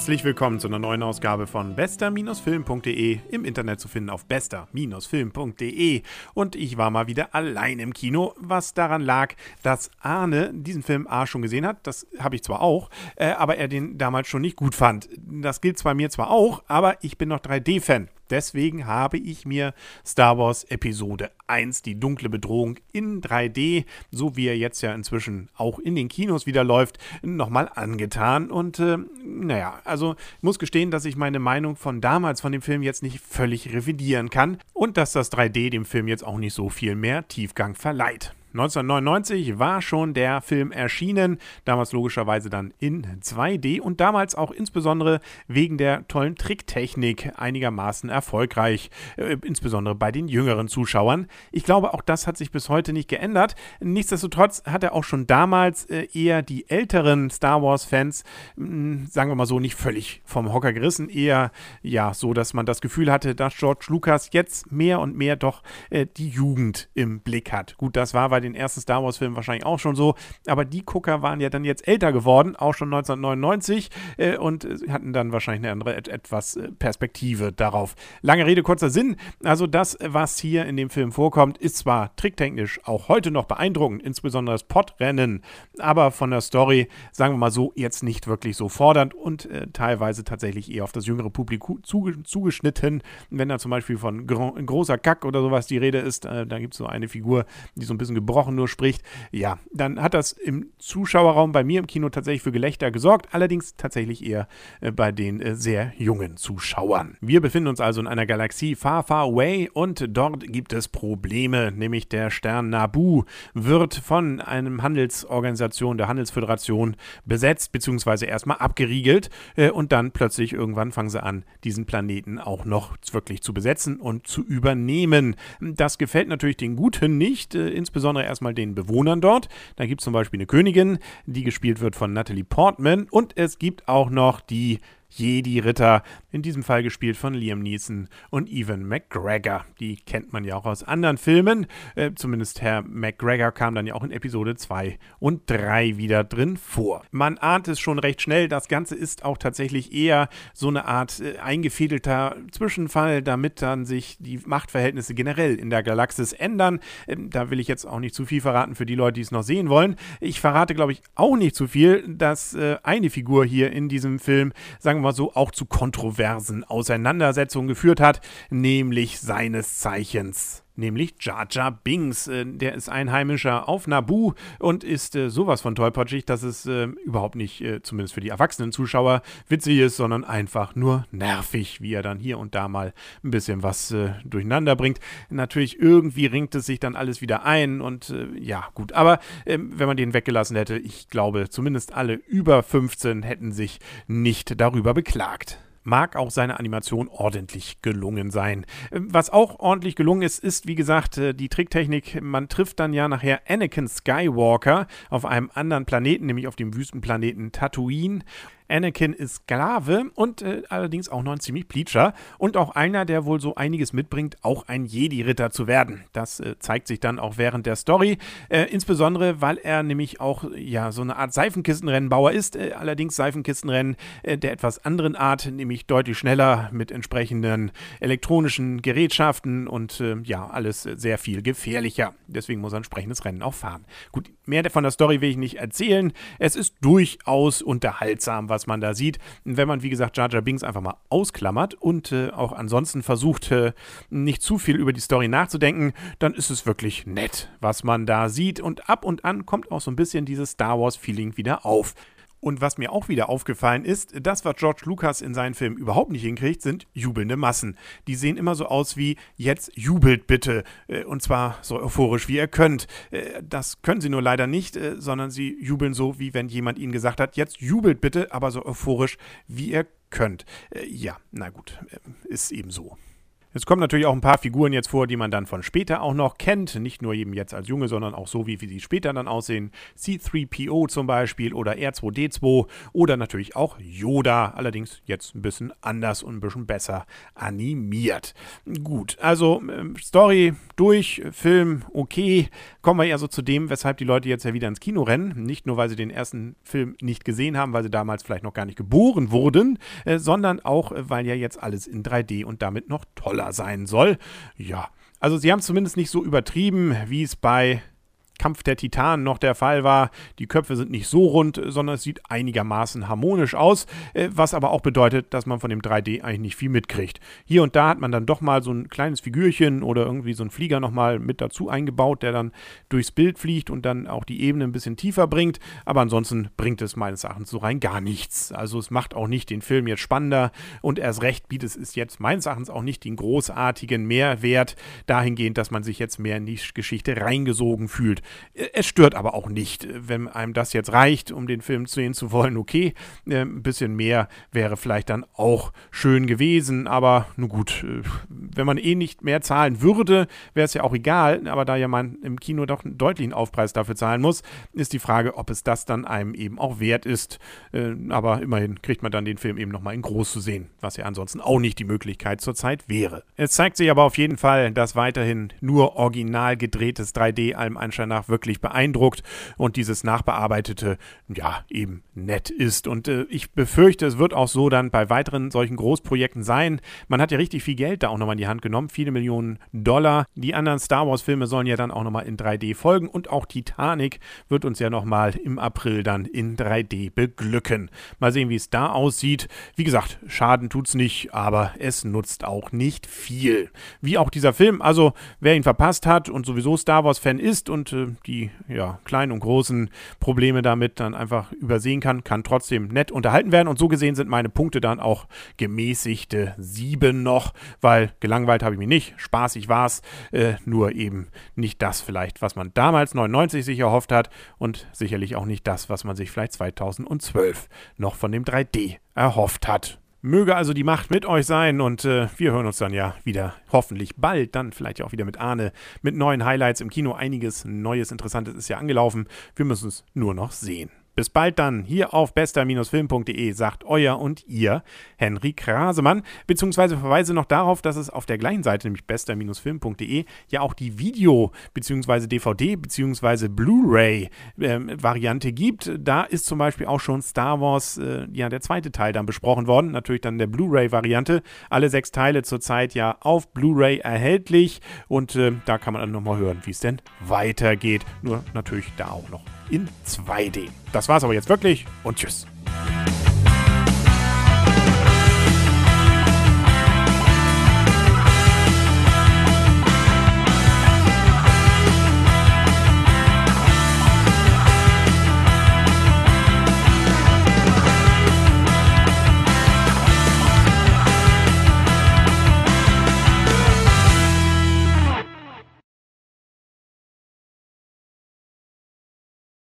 Herzlich willkommen zu einer neuen Ausgabe von bester-film.de, im Internet zu finden auf bester-film.de. Und ich war mal wieder allein im Kino, was daran lag, dass Arne diesen Film A schon gesehen hat. Das habe ich zwar auch, äh, aber er den damals schon nicht gut fand. Das gilt bei mir zwar auch, aber ich bin noch 3D-Fan. Deswegen habe ich mir Star Wars Episode 1, die dunkle Bedrohung in 3D, so wie er jetzt ja inzwischen auch in den Kinos wieder läuft, nochmal angetan. Und äh, naja, also muss gestehen, dass ich meine Meinung von damals von dem Film jetzt nicht völlig revidieren kann und dass das 3D dem Film jetzt auch nicht so viel mehr Tiefgang verleiht. 1999 war schon der Film erschienen, damals logischerweise dann in 2D und damals auch insbesondere wegen der tollen Tricktechnik einigermaßen erfolgreich, äh, insbesondere bei den jüngeren Zuschauern. Ich glaube, auch das hat sich bis heute nicht geändert. Nichtsdestotrotz hat er auch schon damals äh, eher die älteren Star Wars-Fans, hm, sagen wir mal so, nicht völlig vom Hocker gerissen, eher ja so, dass man das Gefühl hatte, dass George Lucas jetzt mehr und mehr doch äh, die Jugend im Blick hat. Gut, das war, weil bei den ersten Star Wars-Filmen wahrscheinlich auch schon so. Aber die Gucker waren ja dann jetzt älter geworden, auch schon 1999 äh, und hatten dann wahrscheinlich eine andere etwas äh, Perspektive darauf. Lange Rede, kurzer Sinn. Also das, was hier in dem Film vorkommt, ist zwar tricktechnisch auch heute noch beeindruckend, insbesondere das Podrennen, aber von der Story, sagen wir mal so, jetzt nicht wirklich so fordernd und äh, teilweise tatsächlich eher auf das jüngere Publikum zuge zugeschnitten. Wenn da zum Beispiel von gro großer Kack oder sowas die Rede ist, äh, da gibt es so eine Figur, die so ein bisschen gebrochen nur spricht, ja, dann hat das im Zuschauerraum bei mir im Kino tatsächlich für Gelächter gesorgt, allerdings tatsächlich eher äh, bei den äh, sehr jungen Zuschauern. Wir befinden uns also in einer Galaxie far, far away und dort gibt es Probleme, nämlich der Stern Nabu wird von einem Handelsorganisation, der Handelsföderation besetzt, beziehungsweise erstmal abgeriegelt äh, und dann plötzlich irgendwann fangen sie an, diesen Planeten auch noch wirklich zu besetzen und zu übernehmen. Das gefällt natürlich den Guten nicht, insbesondere insbesondere erstmal den Bewohnern dort. Da gibt es zum Beispiel eine Königin, die gespielt wird von Natalie Portman. Und es gibt auch noch die Jedi-Ritter, in diesem Fall gespielt von Liam Neeson und Evan McGregor. Die kennt man ja auch aus anderen Filmen. Äh, zumindest Herr McGregor kam dann ja auch in Episode 2 und 3 wieder drin vor. Man ahnt es schon recht schnell, das Ganze ist auch tatsächlich eher so eine Art äh, eingefädelter Zwischenfall, damit dann sich die Machtverhältnisse generell in der Galaxis ändern. Ähm, da will ich jetzt auch nicht zu viel verraten für die Leute, die es noch sehen wollen. Ich verrate, glaube ich, auch nicht zu viel, dass äh, eine Figur hier in diesem Film, sagen wir mal so, auch zu kontroversen Auseinandersetzungen geführt hat, nämlich seines Zeichens nämlich Jar Jar Binks. Äh, der ist Einheimischer auf Naboo und ist äh, sowas von tollpatschig, dass es äh, überhaupt nicht, zumindest für die erwachsenen Zuschauer, witzig ist, sondern einfach nur nervig, wie er dann hier und da mal ein bisschen was durcheinander bringt. Natürlich, irgendwie ringt es sich dann alles wieder ein und ja, gut. Aber ähm, wenn man den weggelassen hätte, ich glaube, zumindest alle über 15 hätten sich nicht darüber beklagt mag auch seine Animation ordentlich gelungen sein. Was auch ordentlich gelungen ist, ist, wie gesagt, äh, die Tricktechnik. Man trifft dann ja nachher Anakin Skywalker auf einem anderen Planeten, nämlich auf dem Wüstenplaneten Tatooine. Anakin ist Sklave und äh, allerdings auch noch ein ziemlich Pleacher und auch einer, der wohl so einiges mitbringt, auch ein Jedi-Ritter zu werden. Das äh, zeigt sich dann auch während der Story, äh, insbesondere weil er nämlich auch ja so eine Art Seifenkistenrennenbauer ist, äh, allerdings Seifenkistenrennen äh, der etwas anderen Art, nämlich deutlich schneller mit entsprechenden elektronischen Gerätschaften und äh, ja, alles sehr viel gefährlicher. Deswegen muss er ein entsprechendes Rennen auch fahren. Gut, mehr von der Story will ich nicht erzählen. Es ist durchaus unterhaltsam, was man da sieht. Wenn man, wie gesagt, Jar Jar Binks einfach mal ausklammert und äh, auch ansonsten versucht, äh, nicht zu viel über die Story nachzudenken, dann ist es wirklich nett, was man da sieht. Und ab und an kommt auch so ein bisschen dieses Star Wars-Feeling wieder auf. Und was mir auch wieder aufgefallen ist, das, was George Lucas in seinen Filmen überhaupt nicht hinkriegt, sind jubelnde Massen. Die sehen immer so aus wie, jetzt jubelt bitte. Äh, und zwar so euphorisch, wie ihr könnt. Äh, das können sie nur leider nicht, äh, sondern sie jubeln so, wie wenn jemand ihnen gesagt hat, jetzt jubelt bitte, aber so euphorisch, wie ihr könnt. Ja, na gut, ist eben so. Es kommen natürlich auch ein paar Figuren jetzt vor, die man dann von später auch noch kennt. Nicht nur eben jetzt als Junge, sondern auch so, wie, wie sie später dann aussehen. C3PO zum Beispiel oder R2D2 oder natürlich auch Yoda. Allerdings jetzt ein bisschen anders und ein bisschen besser animiert. Gut, also ähm, Story durch, Film okay. Kommen wir ja so zu dem, weshalb die Leute jetzt ja wieder ins Kino rennen. Nicht nur, weil sie den ersten Film nicht gesehen haben, weil sie damals vielleicht noch gar nicht geboren wurden, äh, sondern auch, äh, weil ja jetzt alles in 3D und damit noch toller Dollar sein soll. Ja, also sie haben es zumindest nicht so übertrieben, wie es bei Kampf der Titanen noch der Fall war. Die Köpfe sind nicht so rund, sondern es sieht einigermaßen harmonisch aus, äh, was aber auch bedeutet, dass man von dem 3D eigentlich nicht viel mitkriegt. Hier und da hat man dann doch mal so ein kleines Figürchen oder irgendwie so ein Flieger nochmal mit dazu eingebaut, der dann durchs Bild fliegt und dann auch die Ebene ein bisschen tiefer bringt. Aber ansonsten bringt es meines Erachtens so rein gar nichts. Also es macht auch nicht den Film jetzt spannender und erst recht bietet es jetzt meines Erachtens auch nicht den großartigen Mehrwert dahingehend, dass man sich jetzt mehr in die Geschichte reingesogen fühlt. Es stört aber auch nicht, wenn einem das jetzt reicht, um den Film sehen zu wollen. Okay, äh, ein bisschen mehr wäre vielleicht dann auch schön gewesen, aber nun gut, äh, wenn man eh nicht mehr zahlen würde, wäre es ja auch egal. Aber da ja man im Kino doch einen deutlichen Aufpreis dafür zahlen muss, ist die Frage, ob es das dann einem eben auch wert ist. Äh, aber immerhin kriegt man dann den Film eben nochmal in groß zu sehen, was ja ansonsten auch nicht die Möglichkeit zurzeit wäre. Es zeigt sich aber auf jeden Fall, dass weiterhin nur original gedrehtes 3D allem Anschein nach wirklich beeindruckt und dieses nachbearbeitete, ja, eben nett ist. Und äh, ich befürchte, es wird auch so dann bei weiteren solchen Großprojekten sein. Man hat ja richtig viel Geld da auch nochmal in die Hand genommen, viele Millionen Dollar. Die anderen Star Wars-Filme sollen ja dann auch nochmal in 3D folgen und auch Titanic wird uns ja nochmal im April dann in 3D beglücken. Mal sehen, wie es da aussieht. Wie gesagt, Schaden tut's nicht, aber es nutzt auch nicht viel. Wie auch dieser Film. Also, wer ihn verpasst hat und sowieso Star Wars-Fan ist und äh, die ja, kleinen und großen Probleme damit dann einfach übersehen kann, kann trotzdem nett unterhalten werden. Und so gesehen sind meine Punkte dann auch gemäßigte sieben noch, weil gelangweilt habe ich mich nicht, spaßig war es, äh, nur eben nicht das vielleicht, was man damals 99 sich erhofft hat und sicherlich auch nicht das, was man sich vielleicht 2012 noch von dem 3D erhofft hat. Möge also die Macht mit euch sein und äh, wir hören uns dann ja wieder hoffentlich bald, dann vielleicht auch wieder mit Arne, mit neuen Highlights im Kino. Einiges Neues, Interessantes ist ja angelaufen. Wir müssen es nur noch sehen. Bis bald dann hier auf bester-film.de sagt euer und ihr Henry Krasemann, beziehungsweise verweise noch darauf, dass es auf der gleichen Seite, nämlich bester-film.de, ja auch die Video- beziehungsweise DVD- beziehungsweise Blu-ray-Variante ähm, gibt. Da ist zum Beispiel auch schon Star Wars, äh, ja, der zweite Teil dann besprochen worden. Natürlich dann der Blu-ray-Variante. Alle sechs Teile zurzeit ja auf Blu-ray erhältlich und äh, da kann man dann nochmal hören, wie es denn weitergeht. Nur natürlich da auch noch in 2D. Das war's aber jetzt wirklich und tschüss.